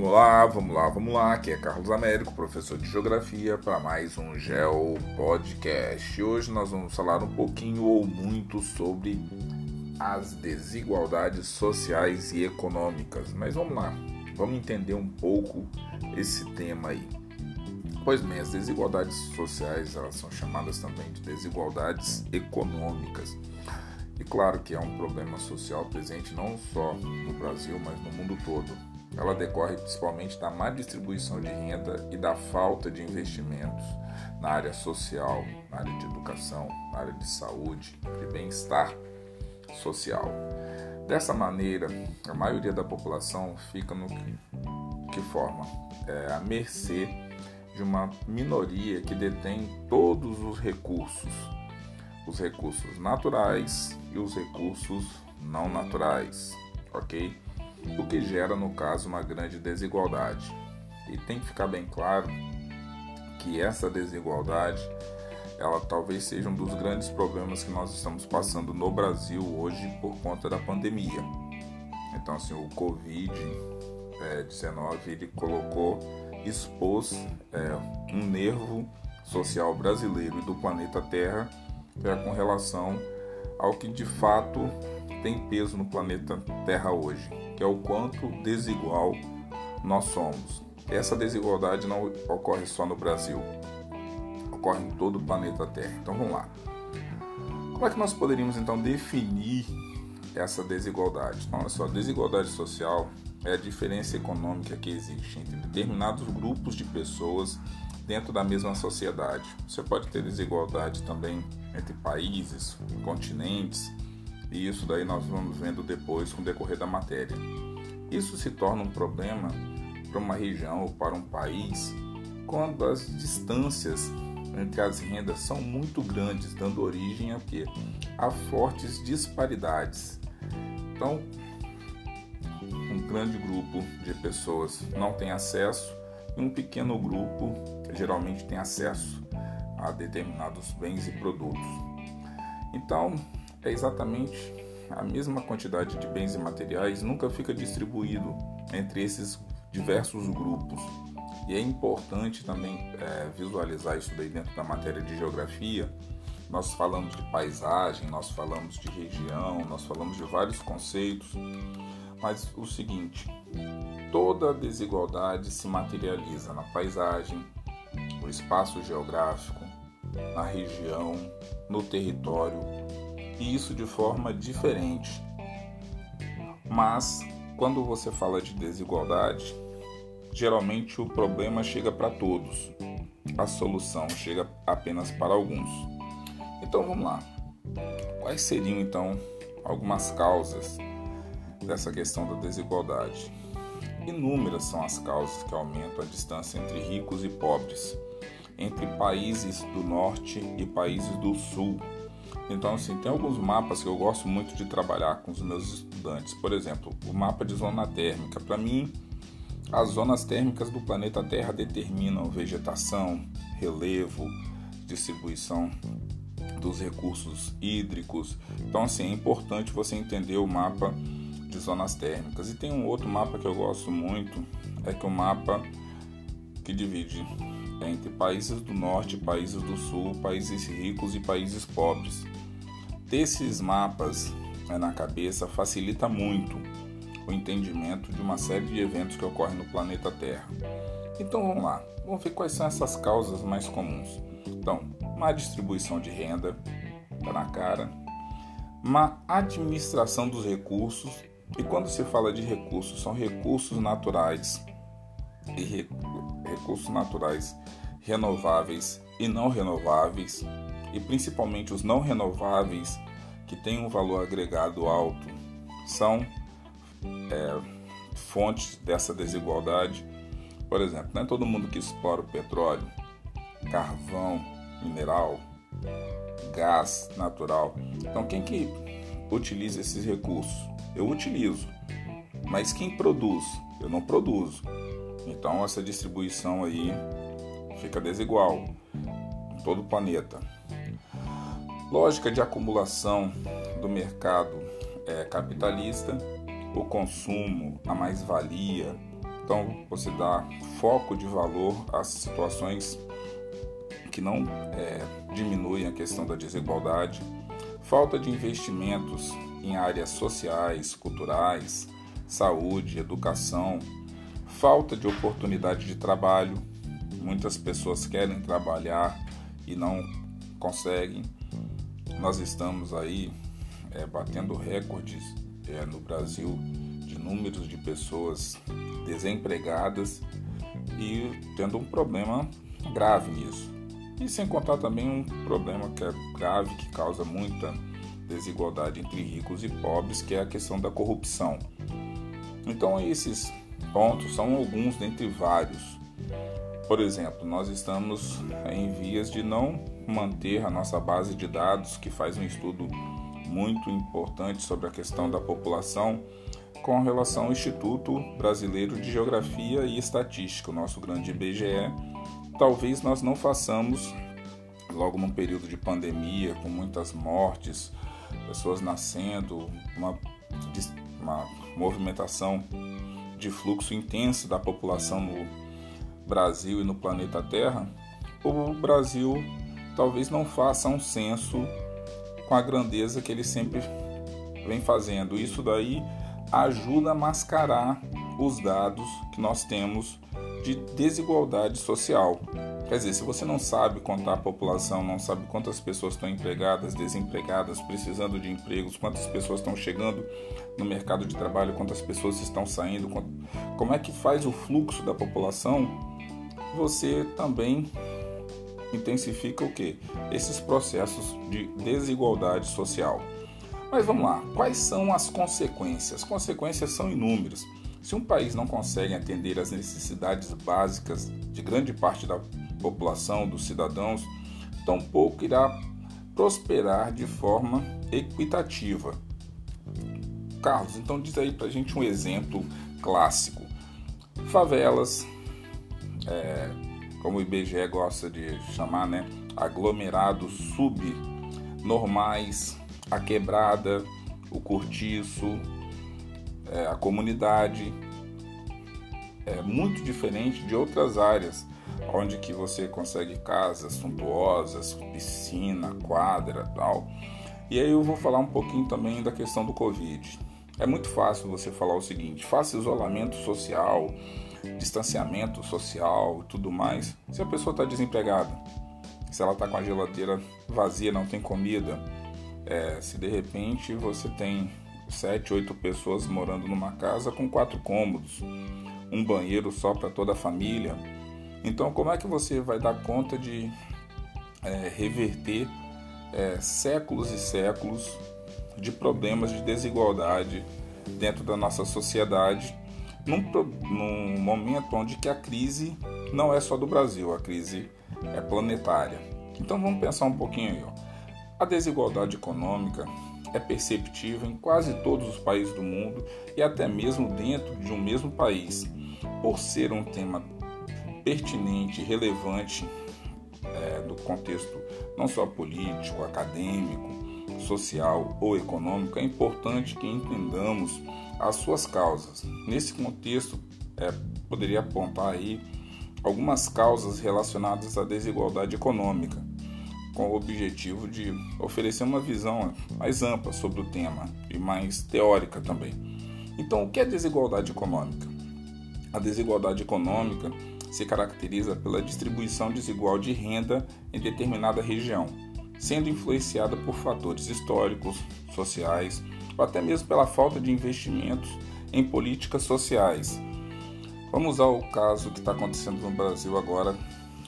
Vamos lá, vamos lá, vamos lá. Aqui é Carlos Américo, professor de Geografia, para mais um Geo Podcast. Hoje nós vamos falar um pouquinho ou muito sobre as desigualdades sociais e econômicas. Mas vamos lá, vamos entender um pouco esse tema aí. Pois bem, as desigualdades sociais elas são chamadas também de desigualdades econômicas. E claro que é um problema social presente não só no Brasil, mas no mundo todo ela decorre principalmente da má distribuição de renda e da falta de investimentos na área social, na área de educação, na área de saúde, de bem-estar social. Dessa maneira, a maioria da população fica no que, que forma é, à mercê de uma minoria que detém todos os recursos, os recursos naturais e os recursos não naturais, ok? O que gera, no caso, uma grande desigualdade. E tem que ficar bem claro que essa desigualdade ela talvez seja um dos grandes problemas que nós estamos passando no Brasil hoje por conta da pandemia. Então, assim, o Covid-19 ele colocou, expôs é, um nervo social brasileiro e do planeta Terra é, com relação ao que de fato tem peso no planeta Terra hoje, que é o quanto desigual nós somos. Essa desigualdade não ocorre só no Brasil, ocorre em todo o planeta Terra. Então vamos lá. Como é que nós poderíamos então definir essa desigualdade? Então, olha só, desigualdade social é a diferença econômica que existe entre determinados grupos de pessoas dentro da mesma sociedade. Você pode ter desigualdade também entre países, continentes, e isso daí nós vamos vendo depois com o decorrer da matéria. Isso se torna um problema para uma região ou para um país quando as distâncias entre as rendas são muito grandes, dando origem a quê? A fortes disparidades. Então, um grande grupo de pessoas não tem acesso e um pequeno grupo geralmente tem acesso a determinados bens e produtos. Então, é exatamente a mesma quantidade de bens e materiais nunca fica distribuído entre esses diversos grupos. E é importante também é, visualizar isso daí dentro da matéria de geografia. Nós falamos de paisagem, nós falamos de região, nós falamos de vários conceitos, mas o seguinte: toda desigualdade se materializa na paisagem, no espaço geográfico, na região, no território e isso de forma diferente. Mas quando você fala de desigualdade, geralmente o problema chega para todos, a solução chega apenas para alguns. Então vamos lá. Quais seriam então algumas causas dessa questão da desigualdade? Inúmeras são as causas que aumentam a distância entre ricos e pobres, entre países do norte e países do sul então, assim, tem alguns mapas que eu gosto muito de trabalhar com os meus estudantes. Por exemplo, o mapa de zona térmica. Para mim, as zonas térmicas do planeta Terra determinam vegetação, relevo, distribuição dos recursos hídricos. Então, assim, é importante você entender o mapa de zonas térmicas. E tem um outro mapa que eu gosto muito, é que o mapa que divide entre países do norte, países do sul, países ricos e países pobres. Ter esses mapas né, na cabeça facilita muito o entendimento de uma série de eventos que ocorrem no planeta Terra. Então vamos lá, vamos ver quais são essas causas mais comuns. Então, má distribuição de renda, tá na cara, má administração dos recursos, e quando se fala de recursos, são recursos naturais e recursos naturais renováveis e não renováveis, e principalmente os não renováveis que têm um valor agregado alto, são é, fontes dessa desigualdade. Por exemplo, não é todo mundo que explora o petróleo, carvão, mineral, gás natural. Então, quem que utiliza esses recursos? Eu utilizo, mas quem produz? Eu não produzo. Então, essa distribuição aí fica desigual em todo o planeta. Lógica de acumulação do mercado é, capitalista, o consumo, a mais-valia, Então, você dá foco de valor às situações que não é, diminuem a questão da desigualdade, falta de investimentos em áreas sociais, culturais, saúde, educação, falta de oportunidade de trabalho. Muitas pessoas querem trabalhar e não conseguem. Nós estamos aí é, batendo recordes é, no Brasil de números de pessoas desempregadas e tendo um problema grave nisso. E sem contar também um problema que é grave, que causa muita desigualdade entre ricos e pobres, que é a questão da corrupção. Então, esses pontos são alguns dentre vários. Por exemplo, nós estamos em vias de não manter a nossa base de dados, que faz um estudo muito importante sobre a questão da população, com relação ao Instituto Brasileiro de Geografia e Estatística, o nosso grande IBGE, talvez nós não façamos, logo num período de pandemia, com muitas mortes, pessoas nascendo, uma, uma movimentação de fluxo intenso da população no Brasil e no planeta Terra, o Brasil talvez não faça um censo com a grandeza que ele sempre vem fazendo. Isso daí ajuda a mascarar os dados que nós temos de desigualdade social. Quer dizer, se você não sabe contar a população, não sabe quantas pessoas estão empregadas, desempregadas, precisando de empregos, quantas pessoas estão chegando no mercado de trabalho, quantas pessoas estão saindo, como é que faz o fluxo da população, você também intensifica o que? Esses processos de desigualdade social. Mas vamos lá, quais são as consequências? As consequências são inúmeras. Se um país não consegue atender às necessidades básicas de grande parte da população, dos cidadãos, tampouco irá prosperar de forma equitativa. Carlos, então diz aí pra gente um exemplo clássico. Favelas, é, como o IBGE gosta de chamar, né? Aglomerados subnormais, a quebrada, o cortiço, é, a comunidade é muito diferente de outras áreas onde que você consegue casas suntuosas, piscina, quadra, tal. E aí eu vou falar um pouquinho também da questão do Covid. É muito fácil você falar o seguinte: faça isolamento social, distanciamento social e tudo mais. Se a pessoa está desempregada, se ela está com a geladeira vazia, não tem comida, é, se de repente você tem sete, oito pessoas morando numa casa com quatro cômodos, um banheiro só para toda a família. Então, como é que você vai dar conta de é, reverter é, séculos e séculos de problemas de desigualdade dentro da nossa sociedade, num, num momento onde que a crise não é só do Brasil, a crise é planetária. Então, vamos pensar um pouquinho aí. Ó. A desigualdade econômica é perceptível em quase todos os países do mundo e até mesmo dentro de um mesmo país, por ser um tema pertinente relevante é, do contexto não só político, acadêmico, social ou econômico, é importante que entendamos as suas causas. Nesse contexto, é, poderia apontar aí algumas causas relacionadas à desigualdade econômica com o objetivo de oferecer uma visão mais ampla sobre o tema e mais teórica também. Então, o que é desigualdade econômica? A desigualdade econômica se caracteriza pela distribuição desigual de renda em determinada região, sendo influenciada por fatores históricos, sociais até mesmo pela falta de investimentos em políticas sociais. Vamos usar o caso que está acontecendo no Brasil agora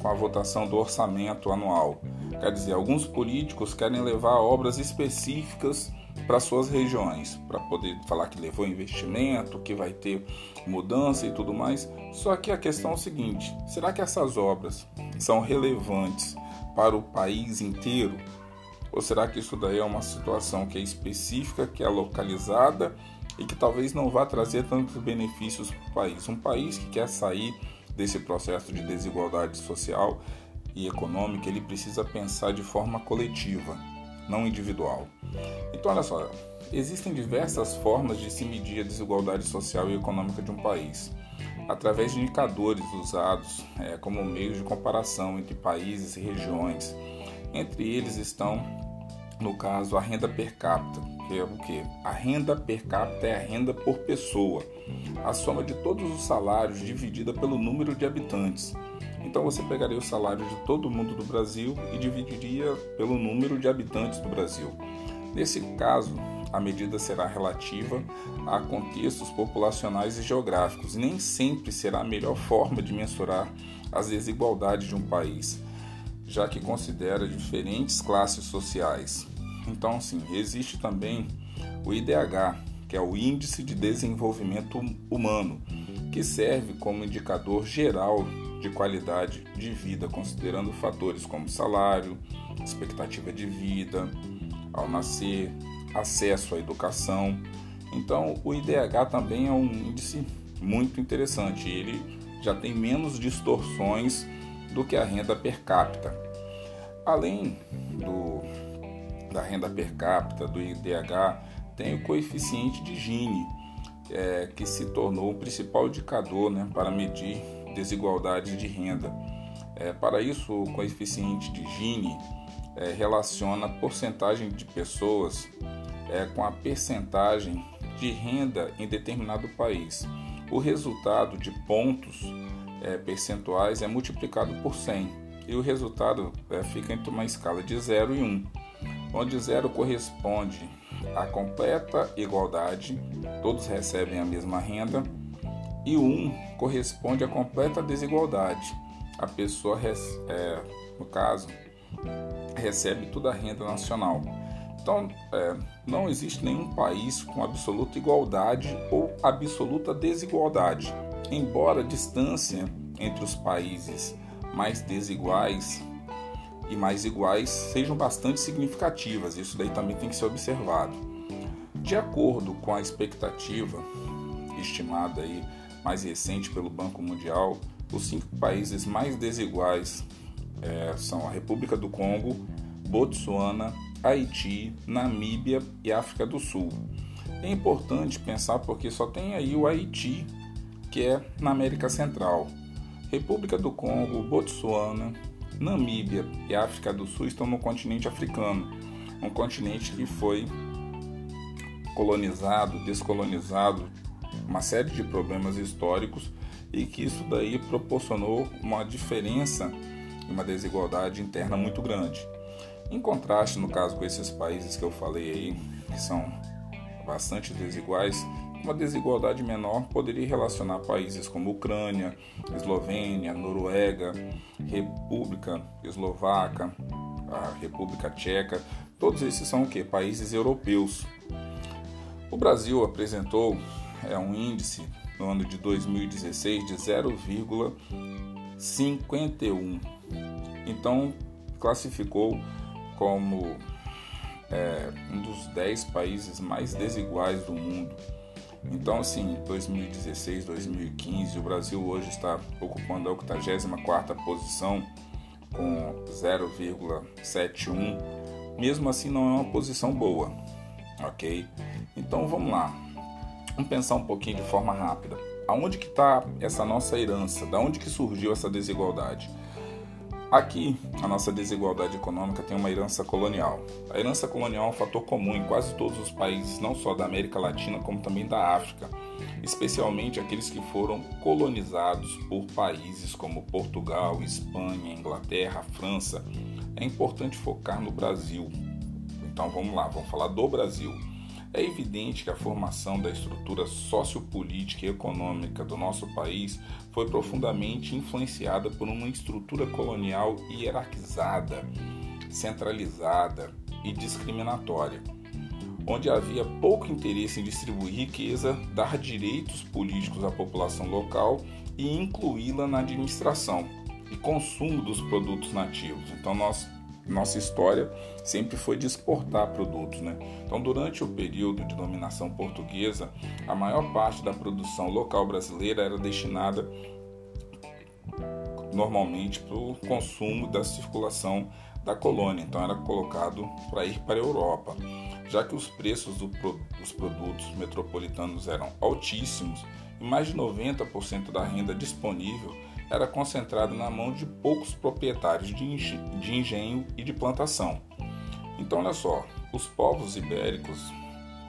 com a votação do orçamento anual. Quer dizer, alguns políticos querem levar obras específicas para suas regiões, para poder falar que levou investimento, que vai ter mudança e tudo mais. Só que a questão é o seguinte: será que essas obras são relevantes para o país inteiro? Ou será que isso daí é uma situação que é específica, que é localizada e que talvez não vá trazer tantos benefícios para o país? Um país que quer sair desse processo de desigualdade social e econômica, ele precisa pensar de forma coletiva, não individual. Então, olha só, existem diversas formas de se medir a desigualdade social e econômica de um país. através de indicadores usados é, como meio de comparação entre países e regiões. Entre eles estão, no caso, a renda per capita, que é o que? A renda per capita é a renda por pessoa, a soma de todos os salários dividida pelo número de habitantes. Então você pegaria o salário de todo mundo do Brasil e dividiria pelo número de habitantes do Brasil. Nesse caso, a medida será relativa a contextos populacionais e geográficos, nem sempre será a melhor forma de mensurar as desigualdades de um país, já que considera diferentes classes sociais. Então, sim, existe também o IDH, que é o Índice de Desenvolvimento Humano, que serve como indicador geral de qualidade de vida, considerando fatores como salário, expectativa de vida ao nascer, acesso à educação. Então, o IDH também é um índice muito interessante. Ele já tem menos distorções do que a renda per capita. Além do, da renda per capita, do IDH, tem o coeficiente de Gini, é, que se tornou o principal indicador né, para medir desigualdade de renda. É, para isso, o coeficiente de Gini é, relaciona a porcentagem de pessoas é, com a percentagem de renda em determinado país. O resultado de pontos é, percentuais é multiplicado por 100 e o resultado é, fica entre uma escala de 0 e 1, onde 0 corresponde à completa igualdade, todos recebem a mesma renda, e 1 corresponde à completa desigualdade. A pessoa, é, no caso, recebe toda a renda nacional. Então, é, não existe nenhum país com absoluta igualdade ou absoluta desigualdade, embora a distância entre os países mais desiguais e mais iguais sejam bastante significativas. Isso daí também tem que ser observado. De acordo com a expectativa estimada aí mais recente pelo Banco Mundial, os cinco países mais desiguais é, são a República do Congo, Botsuana, Haiti, Namíbia e África do Sul. É importante pensar porque só tem aí o Haiti, que é na América Central. República do Congo, Botsuana, Namíbia e África do Sul estão no continente africano, um continente que foi colonizado, descolonizado, uma série de problemas históricos e que isso daí proporcionou uma diferença e uma desigualdade interna muito grande. Em contraste, no caso com esses países que eu falei aí, que são bastante desiguais, uma desigualdade menor poderia relacionar países como Ucrânia, Eslovênia, Noruega, República Eslovaca, a República Tcheca, todos esses são o que? Países europeus. O Brasil apresentou é, um índice no ano de 2016 de 0,51. Então classificou como é, um dos 10 países mais desiguais do mundo. Então, assim, 2016, 2015, o Brasil hoje está ocupando a 84 posição com 0,71. Mesmo assim, não é uma posição boa, ok? Então, vamos lá. Vamos pensar um pouquinho de forma rápida. Aonde que está essa nossa herança? Da onde que surgiu essa desigualdade? Aqui, a nossa desigualdade econômica tem uma herança colonial. A herança colonial é um fator comum em quase todos os países, não só da América Latina, como também da África, especialmente aqueles que foram colonizados por países como Portugal, Espanha, Inglaterra, França. É importante focar no Brasil. Então vamos lá, vamos falar do Brasil. É evidente que a formação da estrutura sociopolítica e econômica do nosso país foi profundamente influenciada por uma estrutura colonial hierarquizada, centralizada e discriminatória, onde havia pouco interesse em distribuir riqueza, dar direitos políticos à população local e incluí-la na administração e consumo dos produtos nativos. Então nós nossa história sempre foi de exportar produtos. Né? Então, durante o período de dominação portuguesa, a maior parte da produção local brasileira era destinada normalmente para o consumo da circulação da colônia, então era colocado para ir para a Europa. Já que os preços do, dos produtos metropolitanos eram altíssimos, e mais de 90% da renda disponível era concentrada na mão de poucos proprietários de engenho e de plantação. Então, olha só, os povos ibéricos,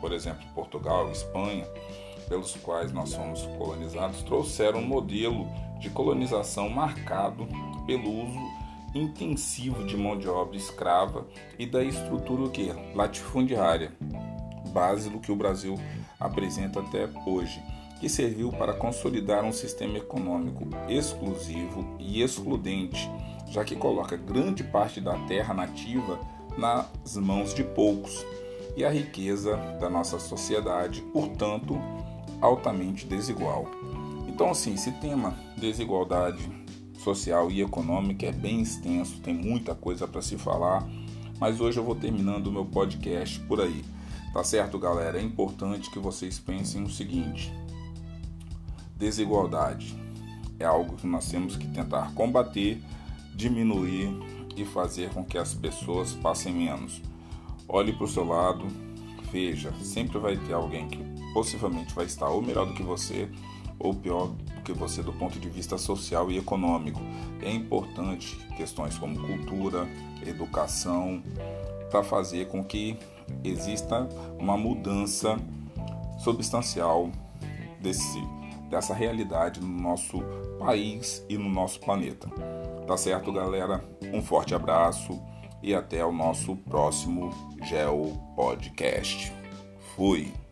por exemplo, Portugal, Espanha, pelos quais nós fomos colonizados, trouxeram um modelo de colonização marcado pelo uso intensivo de mão de obra escrava e da estrutura que latifundiária, base do que o Brasil apresenta até hoje, que serviu para consolidar um sistema econômico exclusivo e excludente, já que coloca grande parte da terra nativa nas mãos de poucos e a riqueza da nossa sociedade, portanto, altamente desigual. Então, assim, esse tema desigualdade social e econômica é bem extenso, tem muita coisa para se falar, mas hoje eu vou terminando o meu podcast por aí. Tá certo, galera? É importante que vocês pensem o seguinte: desigualdade é algo que nós temos que tentar combater, diminuir e fazer com que as pessoas passem menos. Olhe para o seu lado, veja, sempre vai ter alguém que possivelmente vai estar ou melhor do que você ou pior do que você do ponto de vista social e econômico. É importante questões como cultura, educação, para fazer com que exista uma mudança substancial desse, dessa realidade no nosso país e no nosso planeta. Tá certo, galera? Um forte abraço e até o nosso próximo Geo Podcast. Fui!